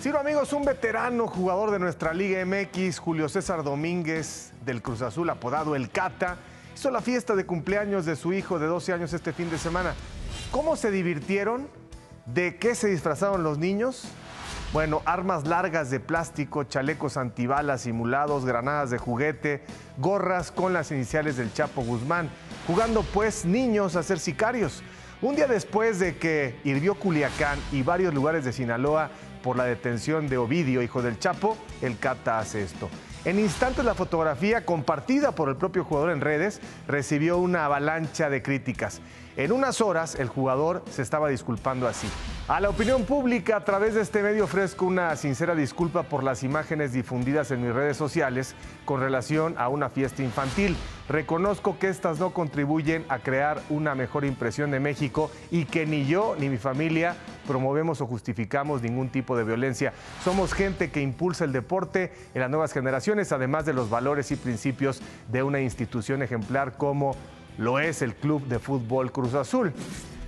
Ciro amigos, un veterano jugador de nuestra Liga MX, Julio César Domínguez del Cruz Azul, apodado El Cata, hizo la fiesta de cumpleaños de su hijo de 12 años este fin de semana. ¿Cómo se divirtieron? ¿De qué se disfrazaron los niños? Bueno, armas largas de plástico, chalecos antibalas simulados, granadas de juguete, gorras con las iniciales del Chapo Guzmán, jugando pues niños a ser sicarios. Un día después de que hirvió Culiacán y varios lugares de Sinaloa por la detención de Ovidio, hijo del Chapo, el Cata hace esto. En instantes la fotografía, compartida por el propio jugador en redes, recibió una avalancha de críticas. En unas horas el jugador se estaba disculpando así. A la opinión pública, a través de este medio ofrezco una sincera disculpa por las imágenes difundidas en mis redes sociales con relación a una fiesta infantil. Reconozco que estas no contribuyen a crear una mejor impresión de México y que ni yo ni mi familia promovemos o justificamos ningún tipo de violencia. Somos gente que impulsa el deporte en las nuevas generaciones, además de los valores y principios de una institución ejemplar como lo es el Club de Fútbol Cruz Azul.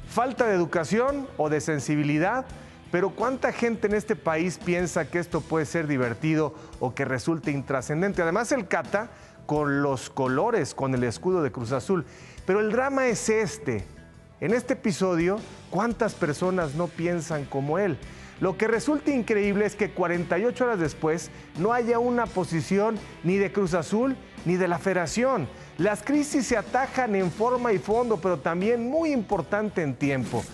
Falta de educación o de sensibilidad, pero ¿cuánta gente en este país piensa que esto puede ser divertido o que resulte intrascendente? Además, el Cata con los colores, con el escudo de Cruz Azul. Pero el drama es este. En este episodio, ¿cuántas personas no piensan como él? Lo que resulta increíble es que 48 horas después no haya una posición ni de Cruz Azul ni de la Federación. Las crisis se atajan en forma y fondo, pero también muy importante en tiempo.